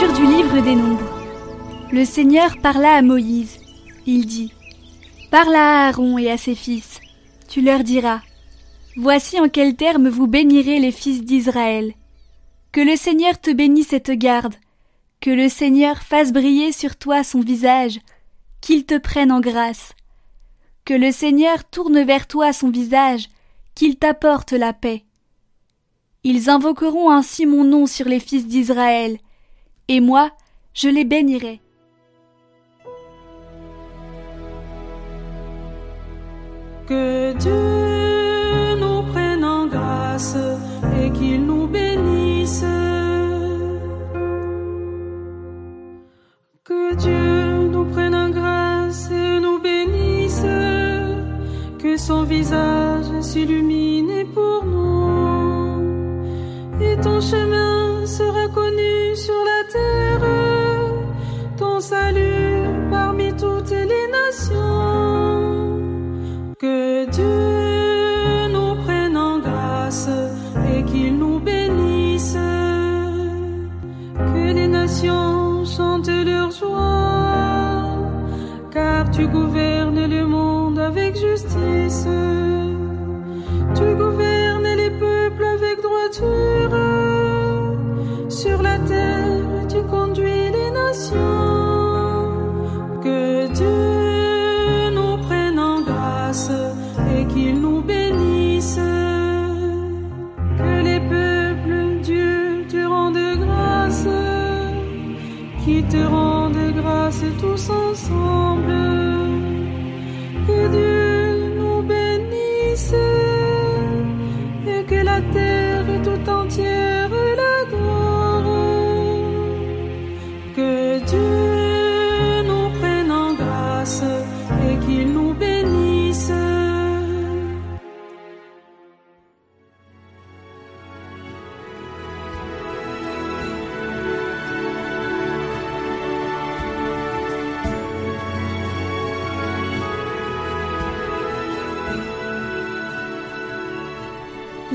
Du livre des Nombres. Le Seigneur parla à Moïse. Il dit Parle à Aaron et à ses fils. Tu leur diras Voici en quels termes vous bénirez les fils d'Israël. Que le Seigneur te bénisse et te garde. Que le Seigneur fasse briller sur toi son visage. Qu'il te prenne en grâce. Que le Seigneur tourne vers toi son visage. Qu'il t'apporte la paix. Ils invoqueront ainsi mon nom sur les fils d'Israël, et moi, je les bénirai. Que Dieu nous prenne en grâce et qu'il nous bénisse. Que Dieu nous prenne en grâce et nous bénisse. Que son visage s'illumine pour nous. Et ton chemin tu gouvernes le monde avec justice. Tu gouvernes les peuples avec droiture. Sur la terre, tu conduis les nations. Que Dieu nous prenne en grâce et qu'il nous bénisse. Que les peuples, Dieu, te rendent grâce. Qui te rendent grâce tous ensemble. Que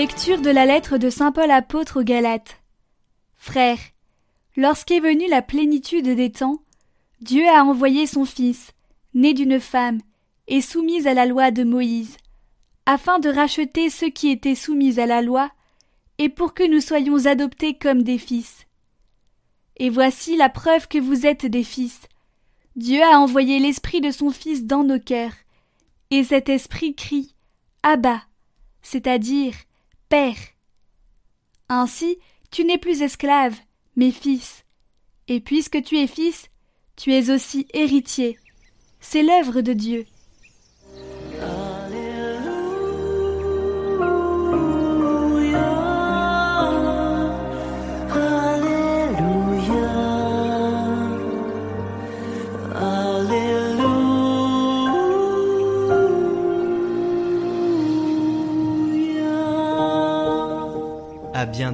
Lecture de la lettre de Saint Paul apôtre aux Galates. Frères, lorsqu'est venue la plénitude des temps, Dieu a envoyé son Fils, né d'une femme, et soumis à la loi de Moïse, afin de racheter ceux qui étaient soumis à la loi, et pour que nous soyons adoptés comme des fils. Et voici la preuve que vous êtes des fils. Dieu a envoyé l'Esprit de son Fils dans nos cœurs, et cet Esprit crie Abba, c'est-à-dire Père. Ainsi, tu n'es plus esclave, mais fils. Et puisque tu es fils, tu es aussi héritier. C'est l'œuvre de Dieu.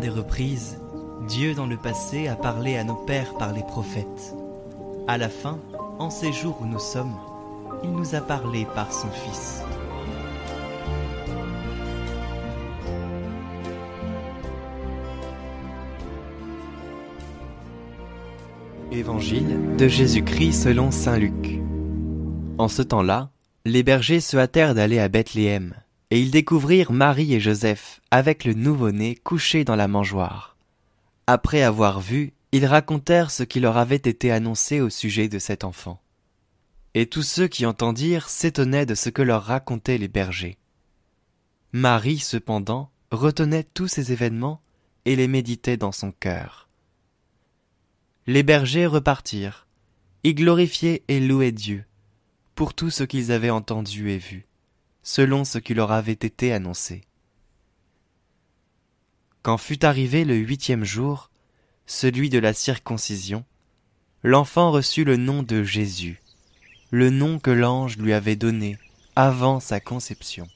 Des reprises, Dieu dans le passé a parlé à nos pères par les prophètes. À la fin, en ces jours où nous sommes, il nous a parlé par son Fils. Évangile de Jésus-Christ selon Saint Luc. En ce temps-là, les bergers se hâtèrent d'aller à Bethléem, et ils découvrirent Marie et Joseph avec le nouveau-né couché dans la mangeoire. Après avoir vu, ils racontèrent ce qui leur avait été annoncé au sujet de cet enfant. Et tous ceux qui entendirent s'étonnaient de ce que leur racontaient les bergers. Marie, cependant, retenait tous ces événements et les méditait dans son cœur. Les bergers repartirent. Ils glorifiaient et louaient Dieu pour tout ce qu'ils avaient entendu et vu, selon ce qui leur avait été annoncé. Quand fut arrivé le huitième jour, celui de la circoncision, l'enfant reçut le nom de Jésus, le nom que l'ange lui avait donné avant sa conception.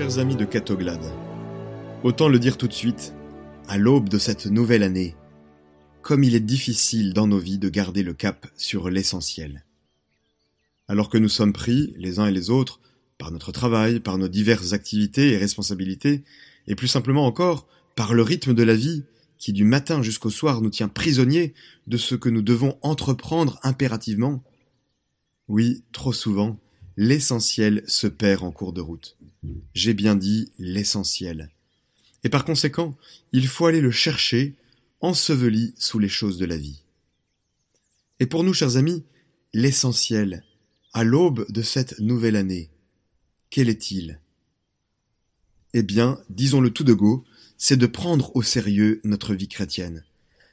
Chers amis de Catoglade, autant le dire tout de suite, à l'aube de cette nouvelle année, comme il est difficile dans nos vies de garder le cap sur l'essentiel. Alors que nous sommes pris, les uns et les autres, par notre travail, par nos diverses activités et responsabilités, et plus simplement encore par le rythme de la vie qui du matin jusqu'au soir nous tient prisonniers de ce que nous devons entreprendre impérativement. Oui, trop souvent, l'essentiel se perd en cours de route. J'ai bien dit l'essentiel. Et par conséquent, il faut aller le chercher, enseveli sous les choses de la vie. Et pour nous, chers amis, l'essentiel, à l'aube de cette nouvelle année, quel est-il? Eh bien, disons-le tout de go, c'est de prendre au sérieux notre vie chrétienne.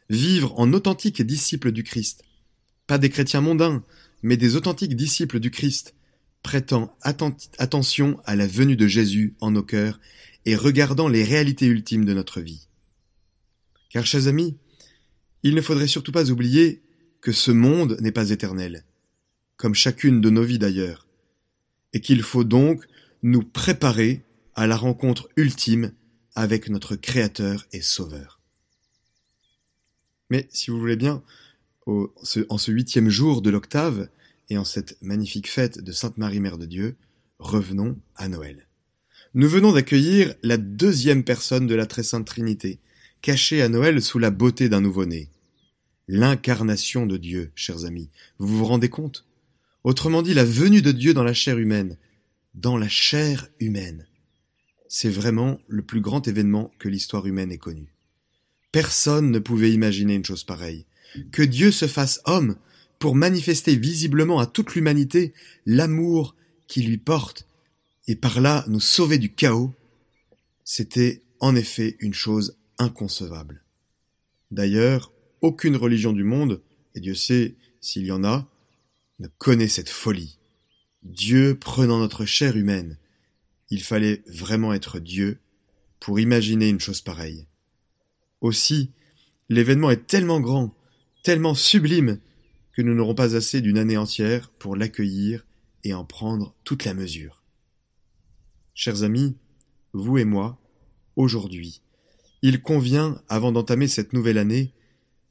Vivre en authentiques disciples du Christ. Pas des chrétiens mondains, mais des authentiques disciples du Christ, prêtant attention à la venue de Jésus en nos cœurs et regardant les réalités ultimes de notre vie. Car, chers amis, il ne faudrait surtout pas oublier que ce monde n'est pas éternel, comme chacune de nos vies d'ailleurs, et qu'il faut donc nous préparer à la rencontre ultime avec notre Créateur et Sauveur. Mais si vous voulez bien, en ce huitième jour de l'octave, et en cette magnifique fête de Sainte Marie Mère de Dieu, revenons à Noël. Nous venons d'accueillir la deuxième personne de la Très Sainte Trinité, cachée à Noël sous la beauté d'un nouveau-né. L'incarnation de Dieu, chers amis. Vous vous rendez compte? Autrement dit, la venue de Dieu dans la chair humaine. Dans la chair humaine. C'est vraiment le plus grand événement que l'histoire humaine ait connu. Personne ne pouvait imaginer une chose pareille. Que Dieu se fasse homme pour manifester visiblement à toute l'humanité l'amour qui lui porte et par là nous sauver du chaos, c'était en effet une chose inconcevable. D'ailleurs, aucune religion du monde, et Dieu sait s'il y en a, ne connaît cette folie. Dieu prenant notre chair humaine, il fallait vraiment être Dieu pour imaginer une chose pareille. Aussi, l'événement est tellement grand, tellement sublime, que nous n'aurons pas assez d'une année entière pour l'accueillir et en prendre toute la mesure. Chers amis, vous et moi, aujourd'hui, il convient, avant d'entamer cette nouvelle année,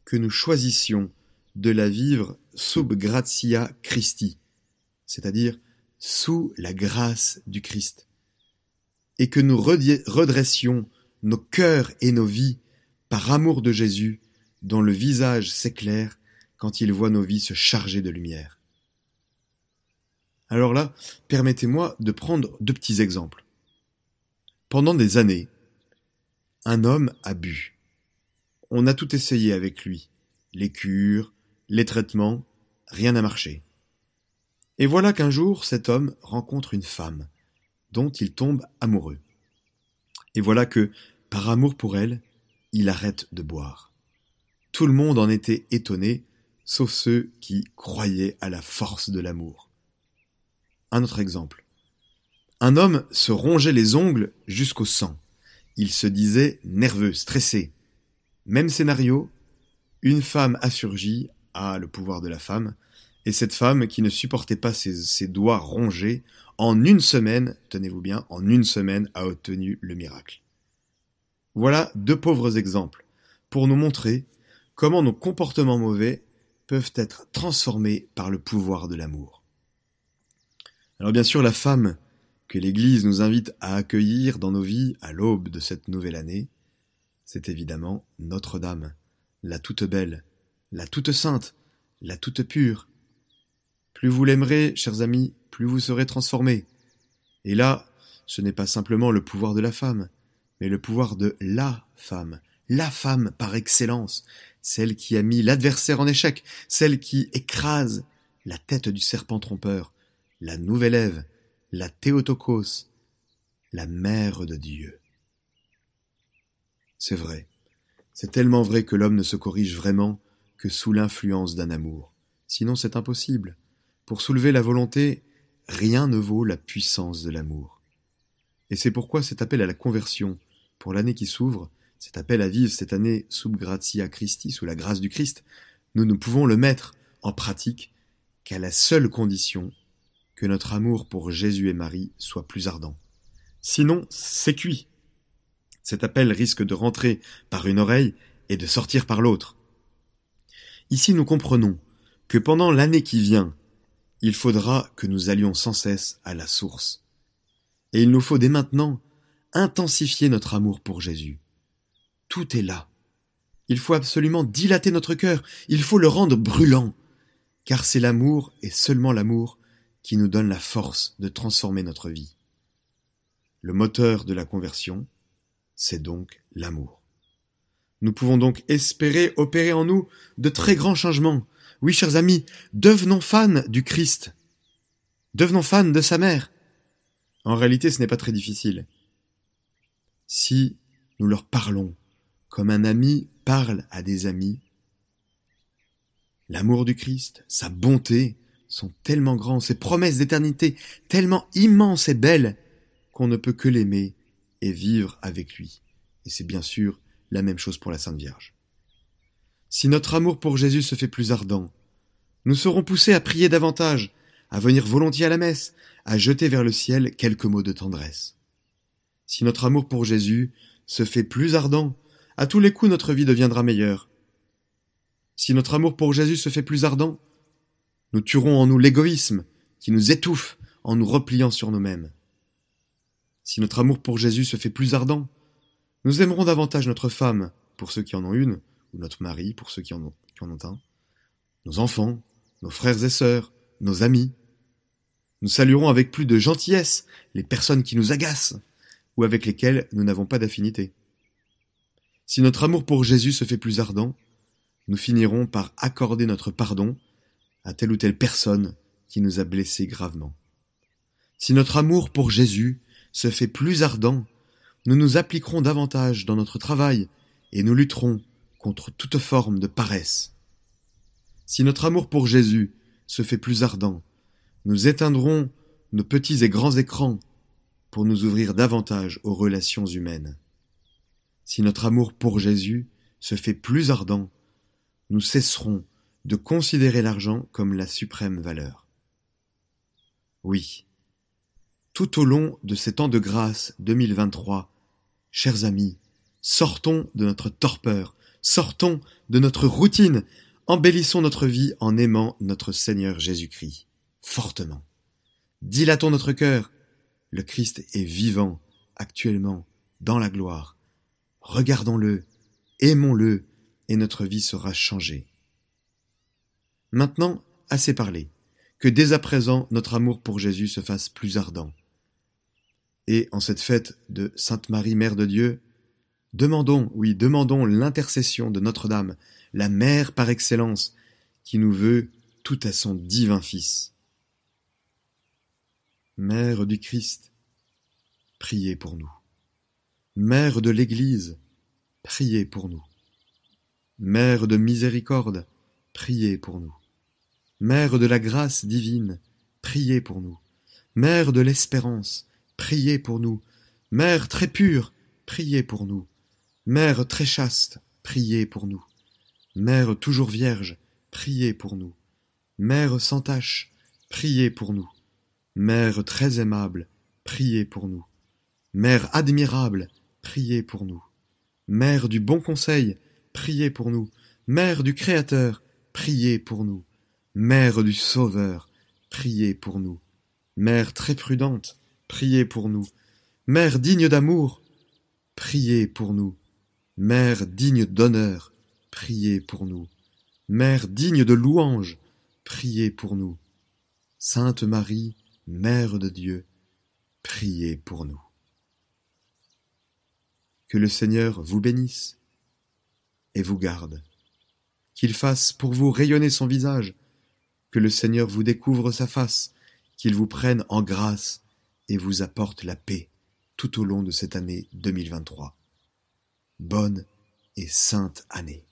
que nous choisissions de la vivre sub gratia Christi, c'est-à-dire sous la grâce du Christ, et que nous redressions nos cœurs et nos vies par amour de Jésus, dont le visage s'éclaire quand il voit nos vies se charger de lumière. Alors là, permettez-moi de prendre deux petits exemples. Pendant des années, un homme a bu. On a tout essayé avec lui. Les cures, les traitements, rien n'a marché. Et voilà qu'un jour, cet homme rencontre une femme, dont il tombe amoureux. Et voilà que, par amour pour elle, il arrête de boire. Tout le monde en était étonné, sauf ceux qui croyaient à la force de l'amour. Un autre exemple. Un homme se rongeait les ongles jusqu'au sang. Il se disait nerveux, stressé. Même scénario, une femme a surgi, à le pouvoir de la femme, et cette femme qui ne supportait pas ses doigts rongés, en une semaine, tenez-vous bien, en une semaine a obtenu le miracle. Voilà deux pauvres exemples pour nous montrer comment nos comportements mauvais peuvent être transformés par le pouvoir de l'amour. Alors bien sûr, la femme que l'Église nous invite à accueillir dans nos vies à l'aube de cette nouvelle année, c'est évidemment Notre-Dame, la toute belle, la toute sainte, la toute pure. Plus vous l'aimerez, chers amis, plus vous serez transformés. Et là, ce n'est pas simplement le pouvoir de la femme, mais le pouvoir de la femme, la femme par excellence, celle qui a mis l'adversaire en échec, celle qui écrase la tête du serpent trompeur, la nouvelle Ève, la Théotokos, la mère de Dieu. C'est vrai, c'est tellement vrai que l'homme ne se corrige vraiment que sous l'influence d'un amour. Sinon c'est impossible. Pour soulever la volonté, rien ne vaut la puissance de l'amour. Et c'est pourquoi cet appel à la conversion, pour l'année qui s'ouvre, cet appel à vivre cette année sub gratia Christi, sous la grâce du Christ, nous ne pouvons le mettre en pratique qu'à la seule condition que notre amour pour Jésus et Marie soit plus ardent. Sinon, c'est cuit. Cet appel risque de rentrer par une oreille et de sortir par l'autre. Ici nous comprenons que pendant l'année qui vient, il faudra que nous allions sans cesse à la source. Et il nous faut dès maintenant intensifier notre amour pour Jésus. Tout est là. Il faut absolument dilater notre cœur, il faut le rendre brûlant, car c'est l'amour et seulement l'amour qui nous donne la force de transformer notre vie. Le moteur de la conversion, c'est donc l'amour. Nous pouvons donc espérer opérer en nous de très grands changements. Oui, chers amis, devenons fans du Christ. Devenons fans de sa mère. En réalité, ce n'est pas très difficile. Si nous leur parlons comme un ami parle à des amis, l'amour du Christ, sa bonté sont tellement grands, ses promesses d'éternité tellement immenses et belles qu'on ne peut que l'aimer et vivre avec lui. Et c'est bien sûr la même chose pour la Sainte Vierge. Si notre amour pour Jésus se fait plus ardent, nous serons poussés à prier davantage, à venir volontiers à la messe, à jeter vers le ciel quelques mots de tendresse. Si notre amour pour Jésus se fait plus ardent, à tous les coups notre vie deviendra meilleure. Si notre amour pour Jésus se fait plus ardent, nous tuerons en nous l'égoïsme qui nous étouffe en nous repliant sur nous-mêmes. Si notre amour pour Jésus se fait plus ardent, nous aimerons davantage notre femme, pour ceux qui en ont une, ou notre mari, pour ceux qui en ont, un, nos enfants, nos frères et sœurs, nos amis. Nous saluerons avec plus de gentillesse les personnes qui nous agacent, ou avec lesquelles nous n'avons pas d'affinité. Si notre amour pour Jésus se fait plus ardent, nous finirons par accorder notre pardon à telle ou telle personne qui nous a blessés gravement. Si notre amour pour Jésus se fait plus ardent, nous nous appliquerons davantage dans notre travail et nous lutterons contre toute forme de paresse. Si notre amour pour Jésus se fait plus ardent, nous éteindrons nos petits et grands écrans pour nous ouvrir davantage aux relations humaines. Si notre amour pour Jésus se fait plus ardent, nous cesserons de considérer l'argent comme la suprême valeur. Oui, tout au long de ces temps de grâce 2023, chers amis, sortons de notre torpeur, sortons de notre routine, embellissons notre vie en aimant notre Seigneur Jésus-Christ, fortement. Dilatons notre cœur, le Christ est vivant, actuellement, dans la gloire. Regardons-le, aimons-le, et notre vie sera changée. Maintenant, assez parlé. Que dès à présent notre amour pour Jésus se fasse plus ardent. Et en cette fête de Sainte Marie, Mère de Dieu, demandons, oui, demandons l'intercession de Notre-Dame, la Mère par excellence, qui nous veut tout à son divin Fils. Mère du Christ, priez pour nous. Mère de l'Église, priez pour nous. Mère de miséricorde, priez pour nous. Mère de la grâce divine, priez pour nous. Mère de l'espérance, priez pour nous. Mère très pure, priez pour nous. Mère très chaste, priez pour nous. Mère toujours vierge, priez pour nous. Mère sans tache, priez pour nous. Mère très aimable, priez pour nous. Mère admirable, priez pour nous. Mère du bon conseil, priez pour nous. Mère du Créateur, priez pour nous. Mère du Sauveur, priez pour nous. Mère très prudente, priez pour nous. Mère digne d'amour, priez pour nous. Mère digne d'honneur, priez pour nous. Mère digne de louange, priez pour nous. Sainte Marie, Mère de Dieu, priez pour nous. Que le Seigneur vous bénisse et vous garde, qu'il fasse pour vous rayonner son visage, que le Seigneur vous découvre sa face, qu'il vous prenne en grâce et vous apporte la paix tout au long de cette année 2023. Bonne et sainte année.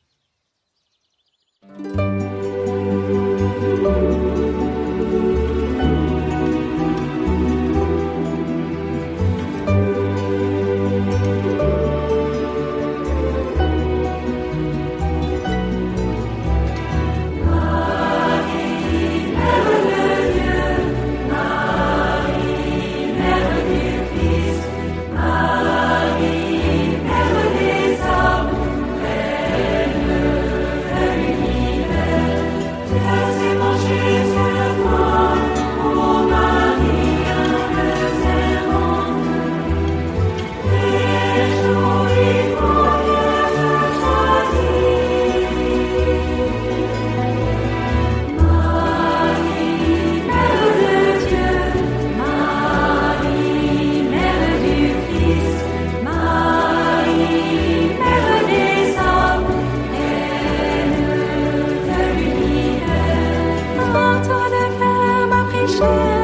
shine.